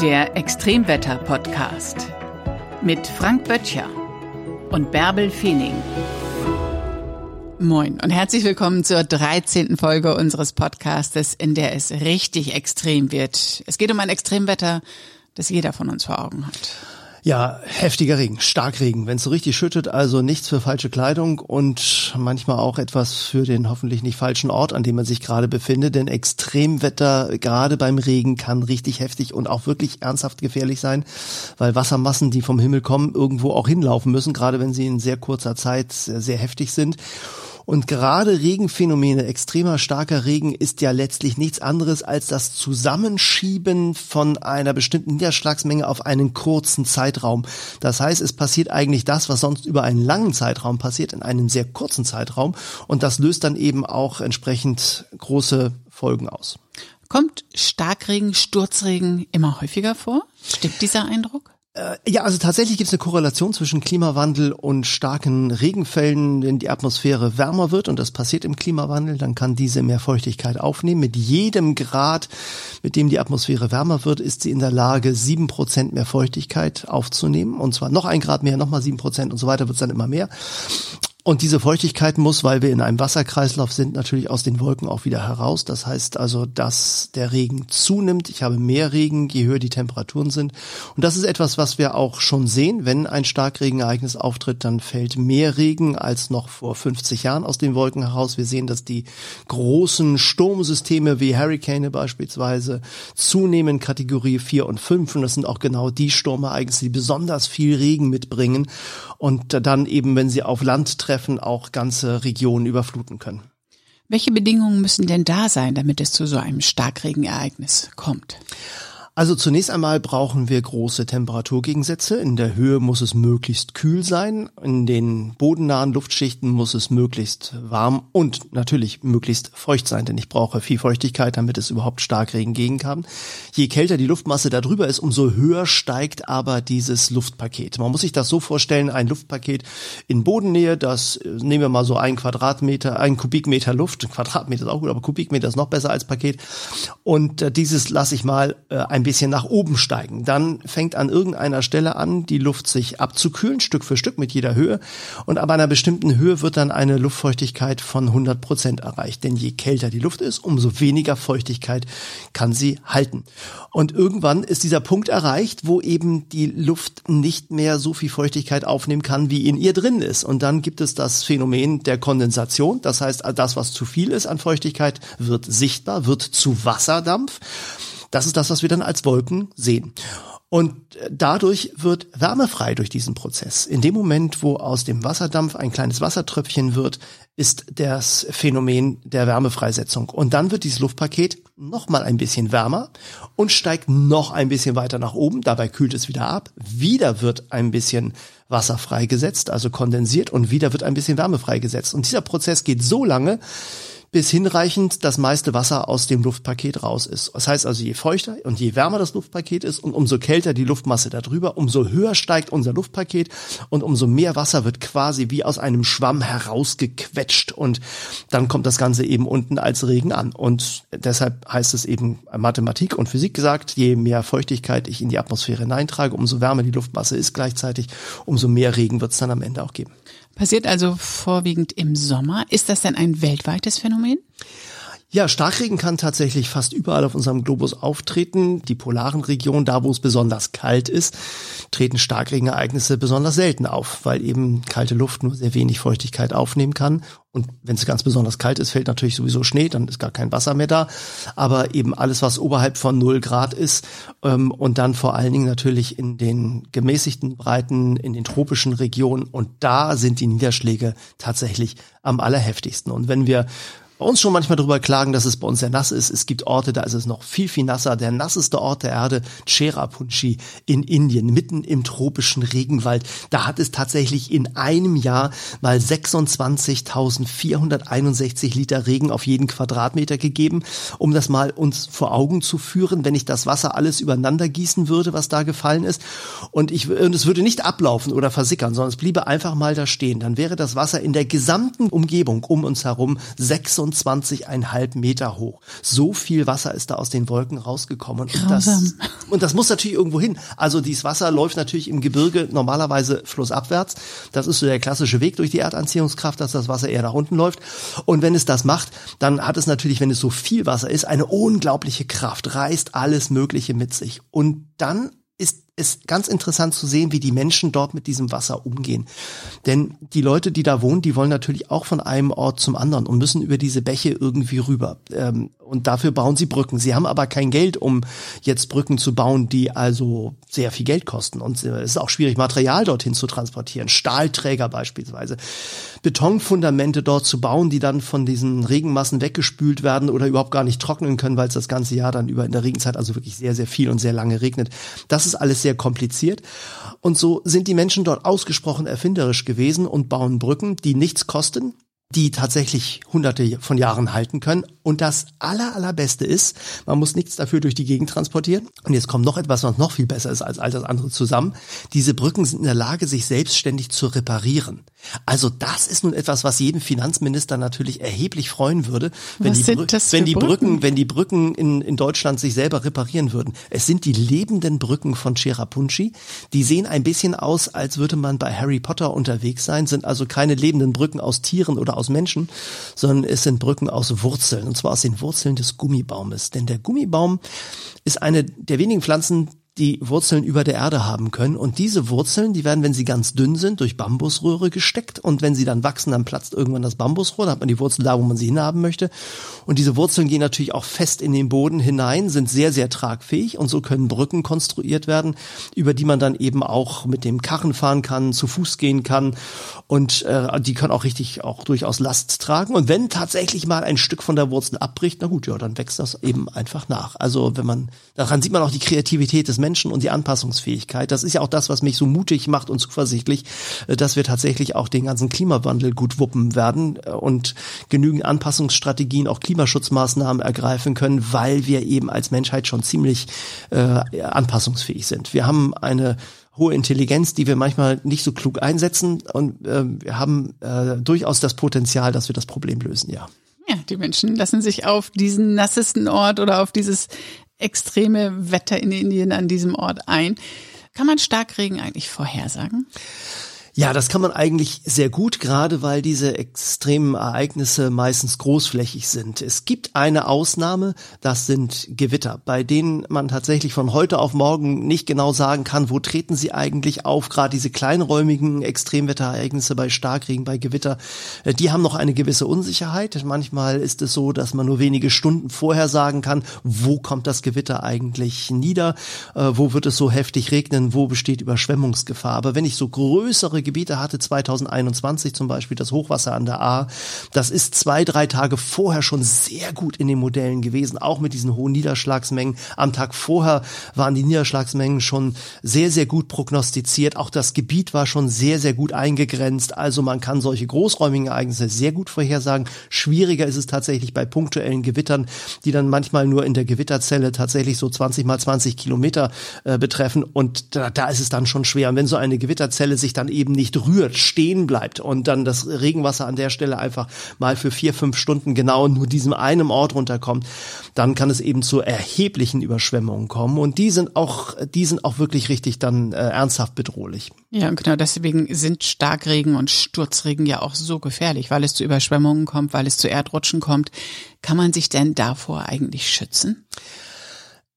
Der Extremwetter-Podcast mit Frank Böttcher und Bärbel Feening. Moin und herzlich willkommen zur 13. Folge unseres Podcastes, in der es richtig extrem wird. Es geht um ein Extremwetter, das jeder von uns vor Augen hat. Ja, heftiger Regen, Starkregen, wenn es so richtig schüttet, also nichts für falsche Kleidung und manchmal auch etwas für den hoffentlich nicht falschen Ort, an dem man sich gerade befindet, denn Extremwetter gerade beim Regen kann richtig heftig und auch wirklich ernsthaft gefährlich sein, weil Wassermassen, die vom Himmel kommen, irgendwo auch hinlaufen müssen, gerade wenn sie in sehr kurzer Zeit sehr heftig sind. Und gerade Regenphänomene, extremer starker Regen ist ja letztlich nichts anderes als das Zusammenschieben von einer bestimmten Niederschlagsmenge auf einen kurzen Zeitraum. Das heißt, es passiert eigentlich das, was sonst über einen langen Zeitraum passiert, in einem sehr kurzen Zeitraum. Und das löst dann eben auch entsprechend große Folgen aus. Kommt Starkregen, Sturzregen immer häufiger vor? Stimmt dieser Eindruck? Äh, ja, also tatsächlich gibt es eine Korrelation zwischen Klimawandel und starken Regenfällen, wenn die Atmosphäre wärmer wird und das passiert im Klimawandel, dann kann diese mehr Feuchtigkeit aufnehmen. Mit jedem Grad, mit dem die Atmosphäre wärmer wird, ist sie in der Lage, sieben Prozent mehr Feuchtigkeit aufzunehmen und zwar noch ein Grad mehr, nochmal sieben Prozent und so weiter wird es dann immer mehr. Und diese Feuchtigkeit muss, weil wir in einem Wasserkreislauf sind, natürlich aus den Wolken auch wieder heraus. Das heißt also, dass der Regen zunimmt. Ich habe mehr Regen, je höher die Temperaturen sind. Und das ist etwas, was wir auch schon sehen. Wenn ein Starkregenereignis auftritt, dann fällt mehr Regen als noch vor 50 Jahren aus den Wolken heraus. Wir sehen, dass die großen Sturmsysteme wie Hurricane beispielsweise zunehmen, Kategorie 4 und 5. Und das sind auch genau die Sturmereignisse, die besonders viel Regen mitbringen und dann eben, wenn sie auf Land treffen, auch ganze Regionen überfluten können. Welche Bedingungen müssen denn da sein, damit es zu so einem Starkregenereignis kommt? Also zunächst einmal brauchen wir große Temperaturgegensätze. In der Höhe muss es möglichst kühl sein. In den bodennahen Luftschichten muss es möglichst warm und natürlich möglichst feucht sein, denn ich brauche viel Feuchtigkeit, damit es überhaupt Starkregen gehen kann. Je kälter die Luftmasse darüber ist, umso höher steigt aber dieses Luftpaket. Man muss sich das so vorstellen, ein Luftpaket in Bodennähe, das äh, nehmen wir mal so ein Quadratmeter, ein Kubikmeter Luft. Quadratmeter ist auch gut, aber Kubikmeter ist noch besser als Paket. Und äh, dieses lasse ich mal äh, ein bisschen nach oben steigen. Dann fängt an irgendeiner Stelle an, die Luft sich abzukühlen, Stück für Stück mit jeder Höhe. Und ab einer bestimmten Höhe wird dann eine Luftfeuchtigkeit von 100 Prozent erreicht. Denn je kälter die Luft ist, umso weniger Feuchtigkeit kann sie halten. Und irgendwann ist dieser Punkt erreicht, wo eben die Luft nicht mehr so viel Feuchtigkeit aufnehmen kann, wie in ihr drin ist. Und dann gibt es das Phänomen der Kondensation. Das heißt, das, was zu viel ist an Feuchtigkeit, wird sichtbar, wird zu Wasserdampf. Das ist das, was wir dann als Wolken sehen. Und dadurch wird Wärme frei durch diesen Prozess. In dem Moment, wo aus dem Wasserdampf ein kleines Wassertröpfchen wird, ist das Phänomen der Wärmefreisetzung. Und dann wird dieses Luftpaket noch mal ein bisschen wärmer und steigt noch ein bisschen weiter nach oben. Dabei kühlt es wieder ab. Wieder wird ein bisschen Wasser freigesetzt, also kondensiert und wieder wird ein bisschen Wärme freigesetzt. Und dieser Prozess geht so lange, bis hinreichend das meiste Wasser aus dem Luftpaket raus ist. Das heißt also, je feuchter und je wärmer das Luftpaket ist und umso kälter die Luftmasse darüber, umso höher steigt unser Luftpaket und umso mehr Wasser wird quasi wie aus einem Schwamm herausgequetscht und dann kommt das Ganze eben unten als Regen an. Und deshalb heißt es eben Mathematik und Physik gesagt, je mehr Feuchtigkeit ich in die Atmosphäre hineintrage, umso wärmer die Luftmasse ist gleichzeitig, umso mehr Regen wird es dann am Ende auch geben. Passiert also vorwiegend im Sommer. Ist das denn ein weltweites Phänomen? Ja, Starkregen kann tatsächlich fast überall auf unserem Globus auftreten. Die polaren Regionen, da wo es besonders kalt ist, treten Starkregenereignisse besonders selten auf, weil eben kalte Luft nur sehr wenig Feuchtigkeit aufnehmen kann. Und wenn es ganz besonders kalt ist, fällt natürlich sowieso Schnee, dann ist gar kein Wasser mehr da. Aber eben alles, was oberhalb von null Grad ist ähm, und dann vor allen Dingen natürlich in den gemäßigten Breiten, in den tropischen Regionen. Und da sind die Niederschläge tatsächlich am allerheftigsten. Und wenn wir bei uns schon manchmal darüber klagen, dass es bei uns sehr nass ist. Es gibt Orte, da ist es noch viel, viel nasser. Der nasseste Ort der Erde, Cherrapunchi in Indien, mitten im tropischen Regenwald. Da hat es tatsächlich in einem Jahr mal 26.461 Liter Regen auf jeden Quadratmeter gegeben. Um das mal uns vor Augen zu führen, wenn ich das Wasser alles übereinander gießen würde, was da gefallen ist. Und ich, und es würde nicht ablaufen oder versickern, sondern es bliebe einfach mal da stehen. Dann wäre das Wasser in der gesamten Umgebung um uns herum 26 22,5 Meter hoch. So viel Wasser ist da aus den Wolken rausgekommen. Und das, und das muss natürlich irgendwo hin. Also dieses Wasser läuft natürlich im Gebirge normalerweise flussabwärts. Das ist so der klassische Weg durch die Erdanziehungskraft, dass das Wasser eher nach unten läuft. Und wenn es das macht, dann hat es natürlich, wenn es so viel Wasser ist, eine unglaubliche Kraft, reißt alles Mögliche mit sich. Und dann ist es ganz interessant zu sehen, wie die Menschen dort mit diesem Wasser umgehen. Denn die Leute, die da wohnen, die wollen natürlich auch von einem Ort zum anderen und müssen über diese Bäche irgendwie rüber. Ähm, und dafür bauen sie Brücken. Sie haben aber kein Geld, um jetzt Brücken zu bauen, die also sehr viel Geld kosten. Und es ist auch schwierig, Material dorthin zu transportieren. Stahlträger beispielsweise. Betonfundamente dort zu bauen, die dann von diesen Regenmassen weggespült werden oder überhaupt gar nicht trocknen können, weil es das ganze Jahr dann über in der Regenzeit also wirklich sehr, sehr viel und sehr lange regnet. Das ist alles sehr kompliziert. Und so sind die Menschen dort ausgesprochen erfinderisch gewesen und bauen Brücken, die nichts kosten, die tatsächlich hunderte von Jahren halten können. Und das aller, allerbeste ist, man muss nichts dafür durch die Gegend transportieren. Und jetzt kommt noch etwas, was noch viel besser ist als all das andere zusammen. Diese Brücken sind in der Lage, sich selbstständig zu reparieren. Also das ist nun etwas, was jeden Finanzminister natürlich erheblich freuen würde, wenn, Was die, Brü wenn die Brücken, Brücken? wenn die Brücken in, in Deutschland sich selber reparieren würden. Es sind die lebenden Brücken von Cherrapunchi. Die sehen ein bisschen aus, als würde man bei Harry Potter unterwegs sein, sind also keine lebenden Brücken aus Tieren oder aus Menschen, sondern es sind Brücken aus Wurzeln, und zwar aus den Wurzeln des Gummibaumes. Denn der Gummibaum ist eine der wenigen Pflanzen, die Wurzeln über der Erde haben können. Und diese Wurzeln, die werden, wenn sie ganz dünn sind, durch Bambusröhre gesteckt. Und wenn sie dann wachsen, dann platzt irgendwann das Bambusrohr. Dann hat man die Wurzel da, wo man sie hinhaben möchte. Und diese Wurzeln gehen natürlich auch fest in den Boden hinein, sind sehr, sehr tragfähig. Und so können Brücken konstruiert werden, über die man dann eben auch mit dem Karren fahren kann, zu Fuß gehen kann. Und äh, die können auch richtig auch durchaus Last tragen. Und wenn tatsächlich mal ein Stück von der Wurzel abbricht, na gut, ja, dann wächst das eben einfach nach. Also wenn man, daran sieht man auch die Kreativität des Menschen und die Anpassungsfähigkeit. Das ist ja auch das, was mich so mutig macht und zuversichtlich, äh, dass wir tatsächlich auch den ganzen Klimawandel gut wuppen werden äh, und genügend Anpassungsstrategien, auch Klimaschutzmaßnahmen ergreifen können, weil wir eben als Menschheit schon ziemlich äh, anpassungsfähig sind. Wir haben eine hohe Intelligenz, die wir manchmal nicht so klug einsetzen und äh, wir haben äh, durchaus das Potenzial, dass wir das Problem lösen, ja. Ja, die Menschen lassen sich auf diesen nassesten Ort oder auf dieses extreme Wetter in Indien an diesem Ort ein. Kann man Starkregen eigentlich vorhersagen? Ja, das kann man eigentlich sehr gut, gerade weil diese extremen Ereignisse meistens großflächig sind. Es gibt eine Ausnahme, das sind Gewitter, bei denen man tatsächlich von heute auf morgen nicht genau sagen kann, wo treten sie eigentlich auf. Gerade diese kleinräumigen Extremwetterereignisse bei Starkregen, bei Gewitter, äh, die haben noch eine gewisse Unsicherheit. Manchmal ist es so, dass man nur wenige Stunden vorher sagen kann, wo kommt das Gewitter eigentlich nieder, äh, wo wird es so heftig regnen, wo besteht Überschwemmungsgefahr. Aber wenn ich so größere Gebiete hatte, 2021 zum Beispiel das Hochwasser an der A, das ist zwei, drei Tage vorher schon sehr gut in den Modellen gewesen, auch mit diesen hohen Niederschlagsmengen. Am Tag vorher waren die Niederschlagsmengen schon sehr, sehr gut prognostiziert. Auch das Gebiet war schon sehr, sehr gut eingegrenzt. Also man kann solche großräumigen Ereignisse sehr gut vorhersagen. Schwieriger ist es tatsächlich bei punktuellen Gewittern, die dann manchmal nur in der Gewitterzelle tatsächlich so 20 mal 20 Kilometer äh, betreffen. Und da, da ist es dann schon schwer. Und wenn so eine Gewitterzelle sich dann eben nicht rührt, stehen bleibt und dann das Regenwasser an der Stelle einfach mal für vier, fünf Stunden genau nur diesem einen Ort runterkommt, dann kann es eben zu erheblichen Überschwemmungen kommen. Und die sind auch, die sind auch wirklich richtig dann äh, ernsthaft bedrohlich. Ja, genau deswegen sind Starkregen und Sturzregen ja auch so gefährlich, weil es zu Überschwemmungen kommt, weil es zu Erdrutschen kommt. Kann man sich denn davor eigentlich schützen?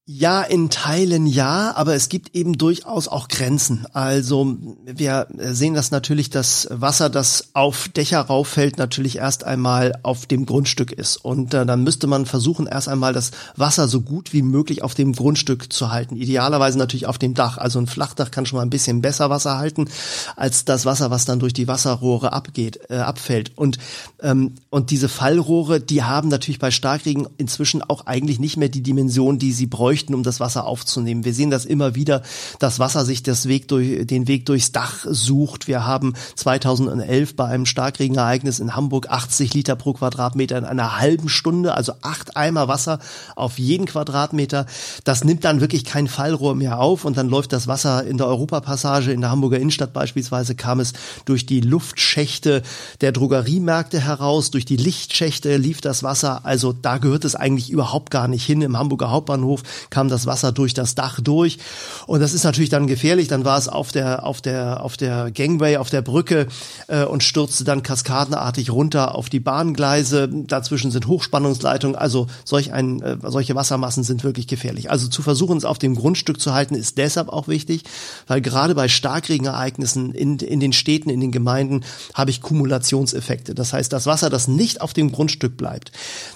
Ja, in Teilen ja, aber es gibt eben durchaus auch Grenzen. Also wir sehen das natürlich, dass Wasser, das auf Dächer rauffällt, natürlich erst einmal auf dem Grundstück ist. Und äh, dann müsste man versuchen, erst einmal das Wasser so gut wie möglich auf dem Grundstück zu halten. Idealerweise natürlich auf dem Dach. Also ein Flachdach kann schon mal ein bisschen besser Wasser halten, als das Wasser, was dann durch die Wasserrohre abgeht, äh, abfällt. Und, ähm, und diese Fallrohre, die haben natürlich bei Starkregen inzwischen auch eigentlich nicht mehr die Dimension, die sie bräuchten befeuchten, um das Wasser aufzunehmen. Wir sehen das immer wieder, dass Wasser sich das Weg durch, den Weg durchs Dach sucht. Wir haben 2011 bei einem Starkregenereignis in Hamburg 80 Liter pro Quadratmeter in einer halben Stunde, also acht Eimer Wasser auf jeden Quadratmeter. Das nimmt dann wirklich kein Fallrohr mehr auf und dann läuft das Wasser in der Europapassage in der Hamburger Innenstadt beispielsweise kam es durch die Luftschächte der Drogeriemärkte heraus, durch die Lichtschächte lief das Wasser. Also da gehört es eigentlich überhaupt gar nicht hin. Im Hamburger Hauptbahnhof kam das Wasser durch das Dach durch. Und das ist natürlich dann gefährlich. Dann war es auf der, auf der, auf der Gangway, auf der Brücke äh, und stürzte dann kaskadenartig runter auf die Bahngleise. Dazwischen sind Hochspannungsleitungen. Also solch ein, äh, solche Wassermassen sind wirklich gefährlich. Also zu versuchen, es auf dem Grundstück zu halten, ist deshalb auch wichtig, weil gerade bei Starkregenereignissen in, in den Städten, in den Gemeinden habe ich Kumulationseffekte. Das heißt, das Wasser, das nicht auf dem Grundstück bleibt,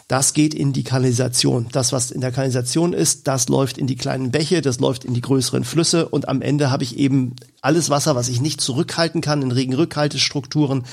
das geht in die Kanalisation. Das, was in der Kanalisation ist, das läuft in die kleinen Bäche, das läuft in die größeren Flüsse und am Ende habe ich eben alles Wasser, was ich nicht zurückhalten kann in Regenrückhaltestrukturen,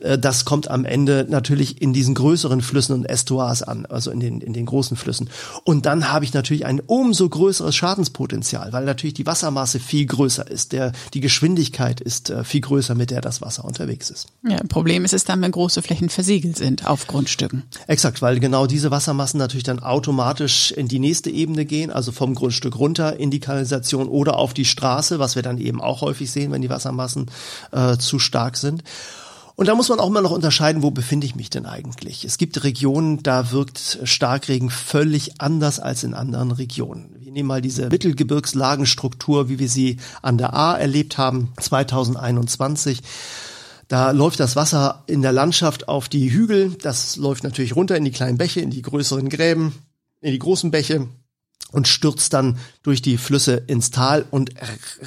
äh, das kommt am Ende natürlich in diesen größeren Flüssen und Estuars an, also in den, in den großen Flüssen. Und dann habe ich natürlich ein umso größeres Schadenspotenzial, weil natürlich die Wassermasse viel größer ist, der, die Geschwindigkeit ist äh, viel größer, mit der das Wasser unterwegs ist. Ja, Problem ist es dann, wenn große Flächen versiegelt sind auf Grundstücken. Exakt, weil genau diese Wassermassen natürlich dann automatisch in die nächste Ebene gehen, also vom Grundstück runter in die Kanalisation oder auf die Straße, was wir dann eben auch häufig sehen, wenn die Wassermassen äh, zu stark sind. Und da muss man auch immer noch unterscheiden, wo befinde ich mich denn eigentlich? Es gibt Regionen, da wirkt Starkregen völlig anders als in anderen Regionen. Wir nehmen mal diese Mittelgebirgslagenstruktur, wie wir sie an der A erlebt haben, 2021. Da läuft das Wasser in der Landschaft auf die Hügel. Das läuft natürlich runter in die kleinen Bäche, in die größeren Gräben, in die großen Bäche und stürzt dann durch die Flüsse ins Tal und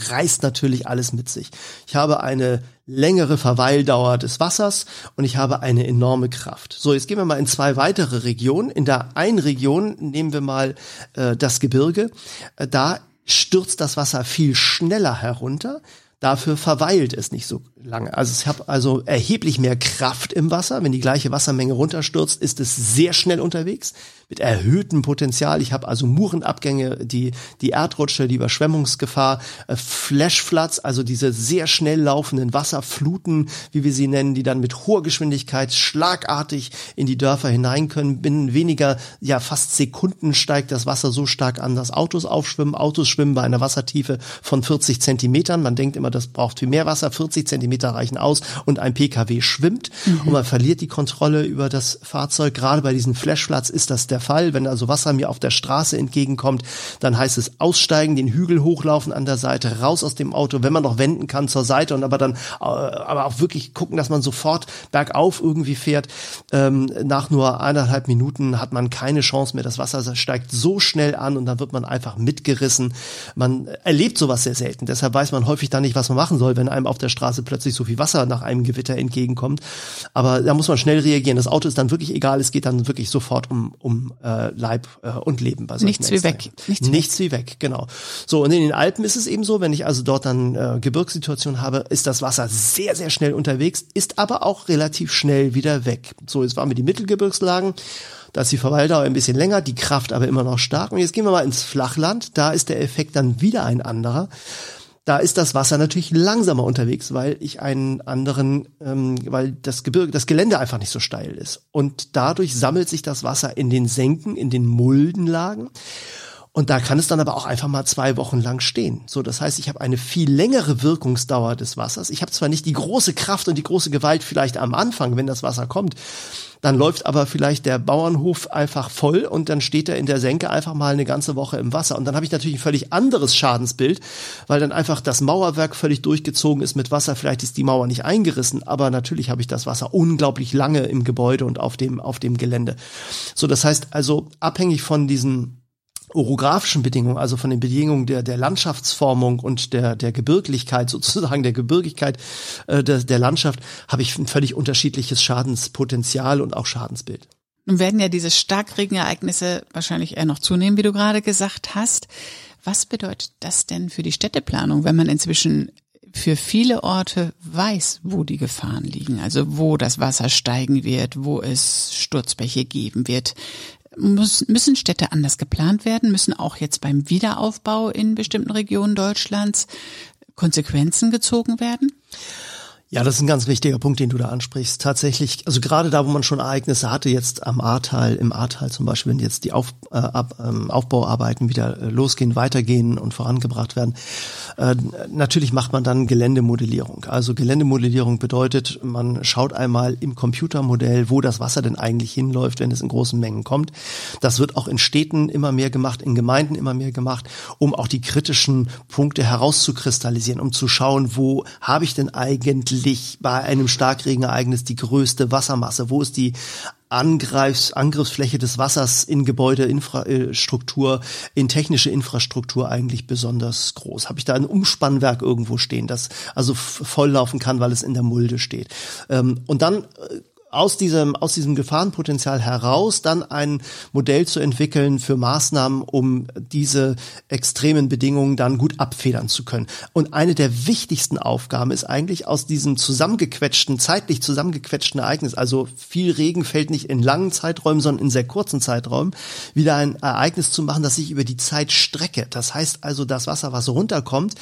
reißt natürlich alles mit sich. Ich habe eine längere Verweildauer des Wassers und ich habe eine enorme Kraft. So, jetzt gehen wir mal in zwei weitere Regionen. In der einen Region nehmen wir mal äh, das Gebirge. Äh, da stürzt das Wasser viel schneller herunter. Dafür verweilt es nicht so lange. Also ich habe also erheblich mehr Kraft im Wasser. Wenn die gleiche Wassermenge runterstürzt, ist es sehr schnell unterwegs mit erhöhtem Potenzial. Ich habe also Murenabgänge, die, die Erdrutsche, die Überschwemmungsgefahr, äh, Flashfloods, also diese sehr schnell laufenden Wasserfluten, wie wir sie nennen, die dann mit hoher Geschwindigkeit schlagartig in die Dörfer hinein können. Binnen weniger, ja fast Sekunden steigt das Wasser so stark an, dass Autos aufschwimmen. Autos schwimmen bei einer Wassertiefe von 40 Zentimetern. Man denkt immer, das braucht viel mehr Wasser. 40 Zentimeter reichen aus und ein PKW schwimmt mhm. und man verliert die Kontrolle über das Fahrzeug. Gerade bei diesen Flashfloods ist das der der Fall. Wenn also Wasser mir auf der Straße entgegenkommt, dann heißt es aussteigen, den Hügel hochlaufen an der Seite, raus aus dem Auto, wenn man noch wenden kann zur Seite und aber dann äh, aber auch wirklich gucken, dass man sofort bergauf irgendwie fährt. Ähm, nach nur eineinhalb Minuten hat man keine Chance mehr. Das Wasser steigt so schnell an und dann wird man einfach mitgerissen. Man erlebt sowas sehr selten. Deshalb weiß man häufig dann nicht, was man machen soll, wenn einem auf der Straße plötzlich so viel Wasser nach einem Gewitter entgegenkommt. Aber da muss man schnell reagieren. Das Auto ist dann wirklich egal. Es geht dann wirklich sofort um, um äh, Leib äh, und Leben bei solchen Nichts wie weg. Nichts, Nichts wie weg, genau. So, und in den Alpen ist es eben so, wenn ich also dort dann äh, Gebirgssituation habe, ist das Wasser sehr, sehr schnell unterwegs, ist aber auch relativ schnell wieder weg. So, jetzt waren wir die Mittelgebirgslagen. Da ist die Verweildauer ein bisschen länger, die Kraft aber immer noch stark. Und jetzt gehen wir mal ins Flachland. Da ist der Effekt dann wieder ein anderer da ist das Wasser natürlich langsamer unterwegs, weil ich einen anderen, ähm, weil das Gebirge, das Gelände einfach nicht so steil ist. Und dadurch sammelt sich das Wasser in den Senken, in den Muldenlagen. Und da kann es dann aber auch einfach mal zwei Wochen lang stehen. So, das heißt, ich habe eine viel längere Wirkungsdauer des Wassers. Ich habe zwar nicht die große Kraft und die große Gewalt vielleicht am Anfang, wenn das Wasser kommt, dann läuft aber vielleicht der Bauernhof einfach voll und dann steht er in der Senke einfach mal eine ganze Woche im Wasser. Und dann habe ich natürlich ein völlig anderes Schadensbild, weil dann einfach das Mauerwerk völlig durchgezogen ist mit Wasser. Vielleicht ist die Mauer nicht eingerissen, aber natürlich habe ich das Wasser unglaublich lange im Gebäude und auf dem, auf dem Gelände. So, das heißt also, abhängig von diesen orographischen Bedingungen, also von den Bedingungen der, der Landschaftsformung und der, der Gebirglichkeit, sozusagen der Gebirgigkeit äh, der, der Landschaft, habe ich ein völlig unterschiedliches Schadenspotenzial und auch Schadensbild. Nun werden ja diese Starkregenereignisse wahrscheinlich eher noch zunehmen, wie du gerade gesagt hast. Was bedeutet das denn für die Städteplanung, wenn man inzwischen für viele Orte weiß, wo die Gefahren liegen, also wo das Wasser steigen wird, wo es Sturzbäche geben wird. Müssen Städte anders geplant werden? Müssen auch jetzt beim Wiederaufbau in bestimmten Regionen Deutschlands Konsequenzen gezogen werden? Ja, das ist ein ganz wichtiger Punkt, den du da ansprichst. Tatsächlich, also gerade da, wo man schon Ereignisse hatte, jetzt am Ahrtal, im Ahrtal zum Beispiel, wenn jetzt die Auf, äh, ab, ähm, Aufbauarbeiten wieder äh, losgehen, weitergehen und vorangebracht werden, äh, natürlich macht man dann Geländemodellierung. Also Geländemodellierung bedeutet, man schaut einmal im Computermodell, wo das Wasser denn eigentlich hinläuft, wenn es in großen Mengen kommt. Das wird auch in Städten immer mehr gemacht, in Gemeinden immer mehr gemacht, um auch die kritischen Punkte herauszukristallisieren, um zu schauen, wo habe ich denn eigentlich eigentlich bei einem Starkregenereignis die größte Wassermasse? Wo ist die Angreifs Angriffsfläche des Wassers in Gebäudeinfrastruktur, in technische Infrastruktur eigentlich besonders groß? Habe ich da ein Umspannwerk irgendwo stehen, das also volllaufen kann, weil es in der Mulde steht? Ähm, und dann äh, aus diesem, aus diesem Gefahrenpotenzial heraus dann ein Modell zu entwickeln für Maßnahmen, um diese extremen Bedingungen dann gut abfedern zu können. Und eine der wichtigsten Aufgaben ist eigentlich aus diesem zusammengequetschten, zeitlich zusammengequetschten Ereignis, also viel Regen fällt nicht in langen Zeiträumen, sondern in sehr kurzen Zeiträumen, wieder ein Ereignis zu machen, das sich über die Zeit strecke. Das heißt also, das Wasser, was runterkommt,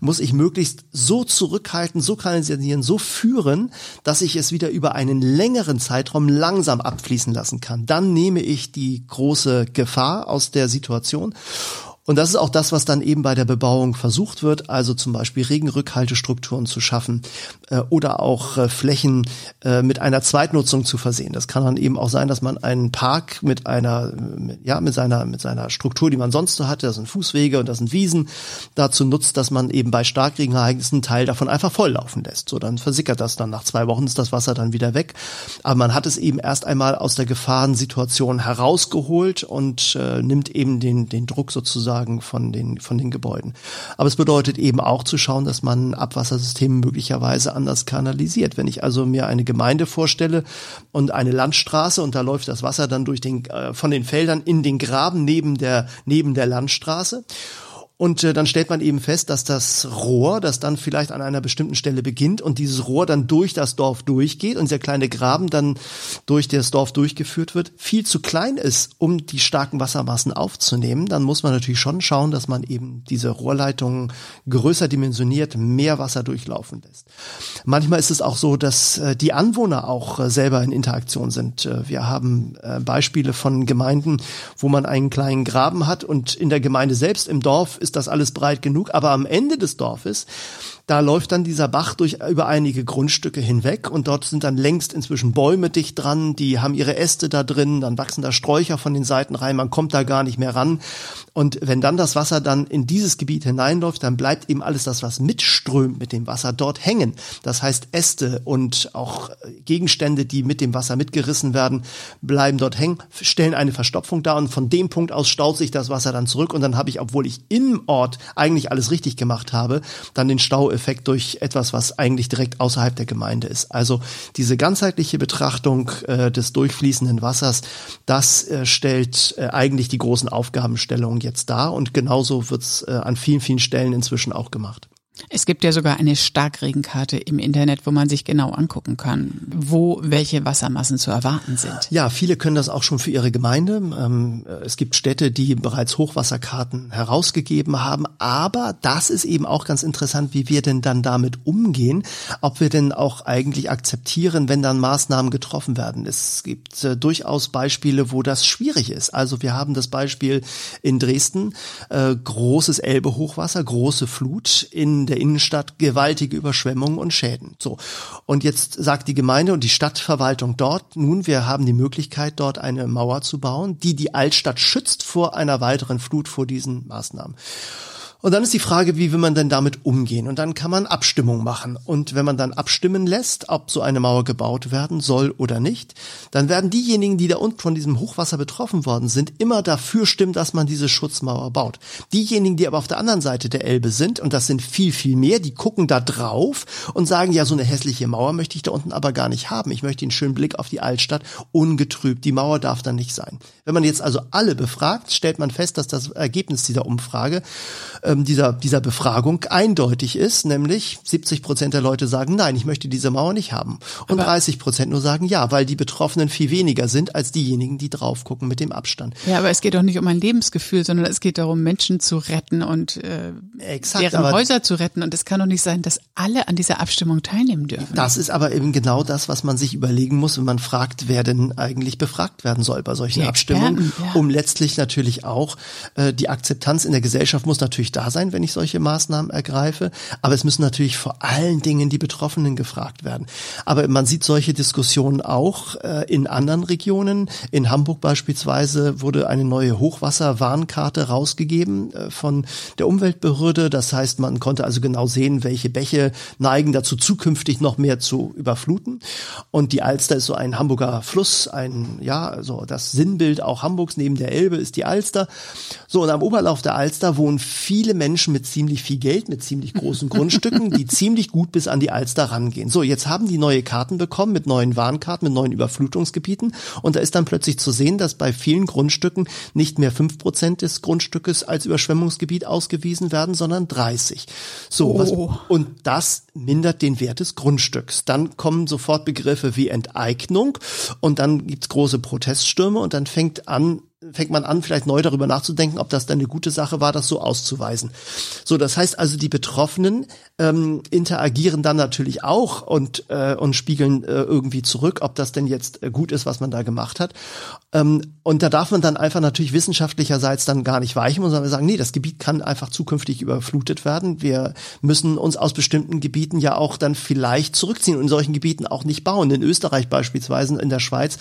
muss ich möglichst so zurückhalten, so kanalisieren, so führen, dass ich es wieder über einen längeren längeren Zeitraum langsam abfließen lassen kann. Dann nehme ich die große Gefahr aus der Situation und das ist auch das, was dann eben bei der Bebauung versucht wird, also zum Beispiel Regenrückhaltestrukturen zu schaffen äh, oder auch äh, Flächen äh, mit einer Zweitnutzung zu versehen. Das kann dann eben auch sein, dass man einen Park mit einer, mit, ja, mit seiner, mit seiner Struktur, die man sonst so hatte, das sind Fußwege und das sind Wiesen, dazu nutzt, dass man eben bei Starkregenereignissen einen Teil davon einfach volllaufen lässt. So, dann versickert das dann. Nach zwei Wochen ist das Wasser dann wieder weg. Aber man hat es eben erst einmal aus der Gefahrensituation herausgeholt und äh, nimmt eben den, den Druck sozusagen sozusagen von den, von den Gebäuden. Aber es bedeutet eben auch zu schauen, dass man Abwassersysteme möglicherweise anders kanalisiert. Wenn ich also mir eine Gemeinde vorstelle und eine Landstraße und da läuft das Wasser dann durch den, äh, von den Feldern in den Graben neben der, neben der Landstraße und äh, dann stellt man eben fest, dass das Rohr, das dann vielleicht an einer bestimmten Stelle beginnt und dieses Rohr dann durch das Dorf durchgeht und der kleine Graben dann durch das Dorf durchgeführt wird, viel zu klein ist, um die starken Wassermassen aufzunehmen, dann muss man natürlich schon schauen, dass man eben diese Rohrleitungen größer dimensioniert, mehr Wasser durchlaufen lässt. Manchmal ist es auch so, dass äh, die Anwohner auch äh, selber in Interaktion sind. Äh, wir haben äh, Beispiele von Gemeinden, wo man einen kleinen Graben hat und in der Gemeinde selbst im Dorf ist ist das alles breit genug, aber am Ende des Dorfes da läuft dann dieser Bach durch über einige Grundstücke hinweg und dort sind dann längst inzwischen Bäume dicht dran, die haben ihre Äste da drin, dann wachsen da Sträucher von den Seiten rein, man kommt da gar nicht mehr ran. Und wenn dann das Wasser dann in dieses Gebiet hineinläuft, dann bleibt eben alles das, was mitströmt mit dem Wasser, dort hängen. Das heißt, Äste und auch Gegenstände, die mit dem Wasser mitgerissen werden, bleiben dort hängen, stellen eine Verstopfung dar und von dem Punkt aus staut sich das Wasser dann zurück und dann habe ich, obwohl ich im Ort eigentlich alles richtig gemacht habe, dann den Stau Effekt durch etwas, was eigentlich direkt außerhalb der Gemeinde ist. Also diese ganzheitliche Betrachtung äh, des durchfließenden Wassers, das äh, stellt äh, eigentlich die großen Aufgabenstellungen jetzt dar und genauso wird's äh, an vielen, vielen Stellen inzwischen auch gemacht. Es gibt ja sogar eine Starkregenkarte im Internet, wo man sich genau angucken kann, wo welche Wassermassen zu erwarten sind. Ja, viele können das auch schon für ihre Gemeinde. Ähm, es gibt Städte, die bereits Hochwasserkarten herausgegeben haben. Aber das ist eben auch ganz interessant, wie wir denn dann damit umgehen. Ob wir denn auch eigentlich akzeptieren, wenn dann Maßnahmen getroffen werden. Es gibt äh, durchaus Beispiele, wo das schwierig ist. Also wir haben das Beispiel in Dresden, äh, großes Elbe-Hochwasser, große Flut in der Innenstadt gewaltige Überschwemmungen und Schäden. So. Und jetzt sagt die Gemeinde und die Stadtverwaltung dort, nun, wir haben die Möglichkeit, dort eine Mauer zu bauen, die die Altstadt schützt vor einer weiteren Flut vor diesen Maßnahmen. Und dann ist die Frage, wie will man denn damit umgehen? Und dann kann man Abstimmung machen. Und wenn man dann abstimmen lässt, ob so eine Mauer gebaut werden soll oder nicht, dann werden diejenigen, die da unten von diesem Hochwasser betroffen worden sind, immer dafür stimmen, dass man diese Schutzmauer baut. Diejenigen, die aber auf der anderen Seite der Elbe sind, und das sind viel, viel mehr, die gucken da drauf und sagen, ja, so eine hässliche Mauer möchte ich da unten aber gar nicht haben. Ich möchte einen schönen Blick auf die Altstadt, ungetrübt. Die Mauer darf dann nicht sein. Wenn man jetzt also alle befragt, stellt man fest, dass das Ergebnis dieser Umfrage äh, ähm, dieser, dieser Befragung eindeutig ist, nämlich 70 Prozent der Leute sagen, nein, ich möchte diese Mauer nicht haben. Und Aber 30 Prozent nur sagen ja, weil die Betroffenen viel weniger sind als diejenigen, die drauf gucken mit dem Abstand. Ja, aber es geht doch nicht um ein Lebensgefühl, sondern es geht darum, Menschen zu retten und äh, Exakt, deren Häuser zu retten. Und es kann doch nicht sein, dass alle an dieser Abstimmung teilnehmen dürfen. Das ist aber eben genau das, was man sich überlegen muss, wenn man fragt, wer denn eigentlich befragt werden soll bei solchen Abstimmungen, ja. um letztlich natürlich auch äh, die Akzeptanz in der Gesellschaft muss natürlich da sein, wenn ich solche Maßnahmen ergreife. Aber es müssen natürlich vor allen Dingen die Betroffenen gefragt werden. Aber man sieht solche Diskussionen auch äh, in anderen Regionen. In Hamburg beispielsweise wurde eine neue Hochwasserwarnkarte rausgegeben äh, von der Umweltbehörde. Das heißt, man konnte also genau sehen, welche Bäche neigen dazu, zukünftig noch mehr zu überfluten. Und die Alster ist so ein Hamburger Fluss, ein, ja, also das Sinnbild auch Hamburgs neben der Elbe ist die Alster. So, und am Oberlauf der Alster wohnen viele Menschen mit ziemlich viel Geld, mit ziemlich großen Grundstücken, die ziemlich gut bis an die Alster rangehen. So, jetzt haben die neue Karten bekommen mit neuen Warnkarten, mit neuen Überflutungsgebieten. Und da ist dann plötzlich zu sehen, dass bei vielen Grundstücken nicht mehr fünf Prozent des Grundstückes als Überschwemmungsgebiet ausgewiesen werden, sondern 30. So, oh. was, und das mindert den Wert des Grundstücks. Dann kommen sofort Begriffe wie Enteignung und dann gibt's große Proteststürme und dann fängt an, fängt man an, vielleicht neu darüber nachzudenken, ob das dann eine gute Sache war, das so auszuweisen. So, das heißt also, die Betroffenen ähm, interagieren dann natürlich auch und äh, und spiegeln äh, irgendwie zurück, ob das denn jetzt äh, gut ist, was man da gemacht hat. Ähm, und da darf man dann einfach natürlich wissenschaftlicherseits dann gar nicht weichen, sondern sagen, nee, das Gebiet kann einfach zukünftig überflutet werden. Wir müssen uns aus bestimmten Gebieten ja auch dann vielleicht zurückziehen und in solchen Gebieten auch nicht bauen. In Österreich beispielsweise, in der Schweiz,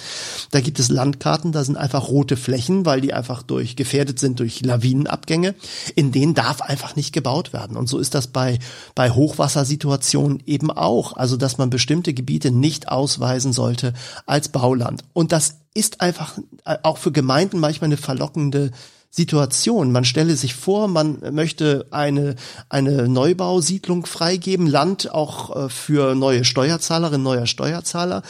da gibt es Landkarten, da sind einfach rote Flächen weil die einfach durch gefährdet sind durch Lawinenabgänge, in denen darf einfach nicht gebaut werden. Und so ist das bei, bei Hochwassersituationen eben auch. Also, dass man bestimmte Gebiete nicht ausweisen sollte als Bauland. Und das ist einfach äh, auch für Gemeinden manchmal eine verlockende Situation. Man stelle sich vor, man möchte eine, eine Neubausiedlung freigeben, Land auch äh, für neue Steuerzahlerinnen, neuer Steuerzahler.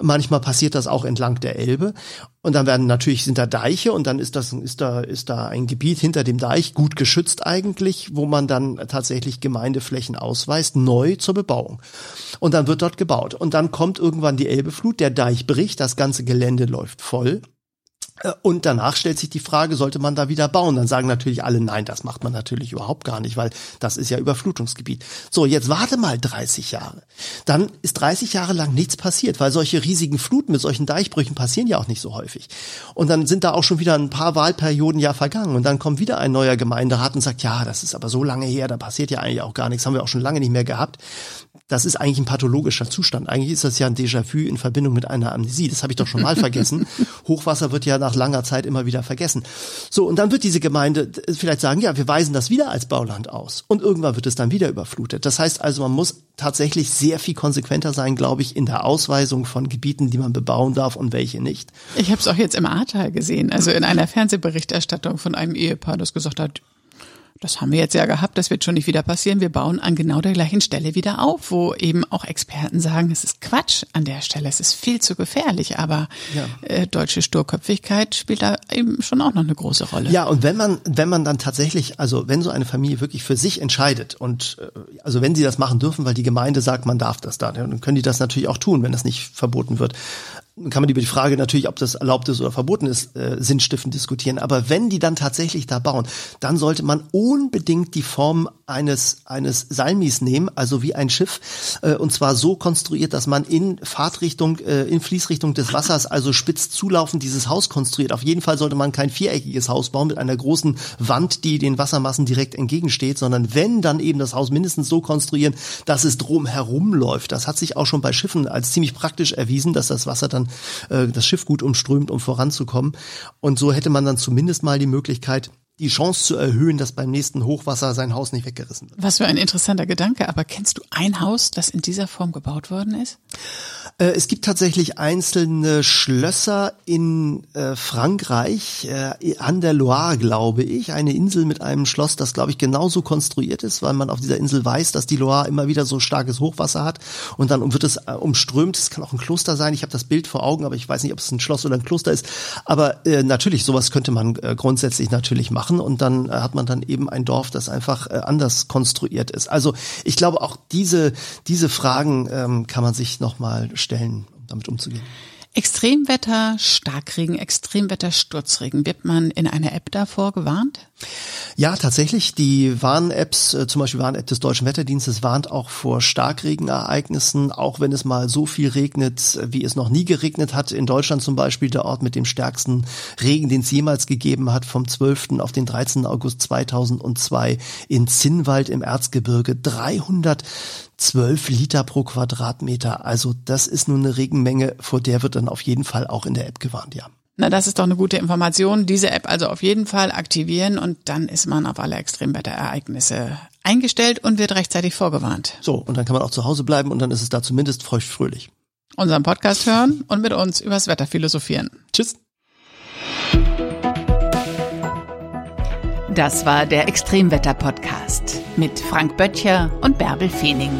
Manchmal passiert das auch entlang der Elbe. Und dann werden natürlich sind da Deiche und dann ist das ist da ist da ein Gebiet hinter dem Deich gut geschützt eigentlich, wo man dann tatsächlich Gemeindeflächen ausweist neu zur Bebauung. Und dann wird dort gebaut und dann kommt irgendwann die Elbeflut, der Deich bricht, das ganze Gelände läuft voll und danach stellt sich die Frage, sollte man da wieder bauen? Dann sagen natürlich alle, nein, das macht man natürlich überhaupt gar nicht, weil das ist ja Überflutungsgebiet. So, jetzt warte mal 30 Jahre. Dann ist 30 Jahre lang nichts passiert, weil solche riesigen Fluten mit solchen Deichbrüchen passieren ja auch nicht so häufig. Und dann sind da auch schon wieder ein paar Wahlperioden ja vergangen und dann kommt wieder ein neuer Gemeinderat und sagt, ja, das ist aber so lange her, da passiert ja eigentlich auch gar nichts, haben wir auch schon lange nicht mehr gehabt das ist eigentlich ein pathologischer Zustand. Eigentlich ist das ja ein Déjà-vu in Verbindung mit einer Amnesie. Das habe ich doch schon mal vergessen. Hochwasser wird ja nach langer Zeit immer wieder vergessen. So, und dann wird diese Gemeinde vielleicht sagen, ja, wir weisen das wieder als Bauland aus. Und irgendwann wird es dann wieder überflutet. Das heißt also, man muss tatsächlich sehr viel konsequenter sein, glaube ich, in der Ausweisung von Gebieten, die man bebauen darf und welche nicht. Ich habe es auch jetzt im Ahrtal gesehen, also in einer Fernsehberichterstattung von einem Ehepaar, das gesagt hat, das haben wir jetzt ja gehabt, das wird schon nicht wieder passieren. Wir bauen an genau der gleichen Stelle wieder auf, wo eben auch Experten sagen, es ist Quatsch an der Stelle, es ist viel zu gefährlich, aber ja. äh, deutsche Sturköpfigkeit spielt da eben schon auch noch eine große Rolle. Ja, und wenn man, wenn man dann tatsächlich, also wenn so eine Familie wirklich für sich entscheidet und äh, also wenn sie das machen dürfen, weil die Gemeinde sagt, man darf das da, dann können die das natürlich auch tun, wenn das nicht verboten wird kann man über die Frage natürlich, ob das erlaubt ist oder verboten ist, äh, sinnstiftend diskutieren. Aber wenn die dann tatsächlich da bauen, dann sollte man unbedingt die Form eines eines Salmis nehmen, also wie ein Schiff, äh, und zwar so konstruiert, dass man in Fahrtrichtung, äh, in Fließrichtung des Wassers, also spitz zulaufend dieses Haus konstruiert. Auf jeden Fall sollte man kein viereckiges Haus bauen mit einer großen Wand, die den Wassermassen direkt entgegensteht, sondern wenn dann eben das Haus mindestens so konstruieren, dass es drum herum läuft. Das hat sich auch schon bei Schiffen als ziemlich praktisch erwiesen, dass das Wasser dann dann äh, das Schiff gut umströmt, um voranzukommen. Und so hätte man dann zumindest mal die Möglichkeit, die Chance zu erhöhen, dass beim nächsten Hochwasser sein Haus nicht weggerissen wird. Was für ein interessanter Gedanke. Aber kennst du ein Haus, das in dieser Form gebaut worden ist? Äh, es gibt tatsächlich einzelne Schlösser in äh, Frankreich, äh, an der Loire, glaube ich. Eine Insel mit einem Schloss, das, glaube ich, genauso konstruiert ist, weil man auf dieser Insel weiß, dass die Loire immer wieder so starkes Hochwasser hat. Und dann wird es umströmt. Es kann auch ein Kloster sein. Ich habe das Bild vor Augen, aber ich weiß nicht, ob es ein Schloss oder ein Kloster ist. Aber natürlich, sowas könnte man grundsätzlich natürlich machen und dann hat man dann eben ein Dorf, das einfach anders konstruiert ist. Also ich glaube, auch diese, diese Fragen ähm, kann man sich nochmal stellen, um damit umzugehen. Extremwetter, Starkregen, Extremwetter, Sturzregen. Wird man in einer App davor gewarnt? Ja, tatsächlich. Die Warn-Apps, äh, zum Beispiel Warn-App des Deutschen Wetterdienstes, warnt auch vor Starkregenereignissen, auch wenn es mal so viel regnet, wie es noch nie geregnet hat. In Deutschland zum Beispiel der Ort mit dem stärksten Regen, den es jemals gegeben hat, vom 12. auf den 13. August 2002 in Zinnwald im Erzgebirge. 312 Liter pro Quadratmeter. Also das ist nun eine Regenmenge, vor der wird dann auf jeden Fall auch in der App gewarnt, ja. Na, das ist doch eine gute Information. Diese App also auf jeden Fall aktivieren und dann ist man auf alle Extremwetterereignisse eingestellt und wird rechtzeitig vorgewarnt. So, und dann kann man auch zu Hause bleiben und dann ist es da zumindest feuchtfröhlich. Unseren Podcast hören und mit uns übers Wetter philosophieren. Tschüss. Das war der Extremwetter-Podcast mit Frank Böttcher und Bärbel Feening.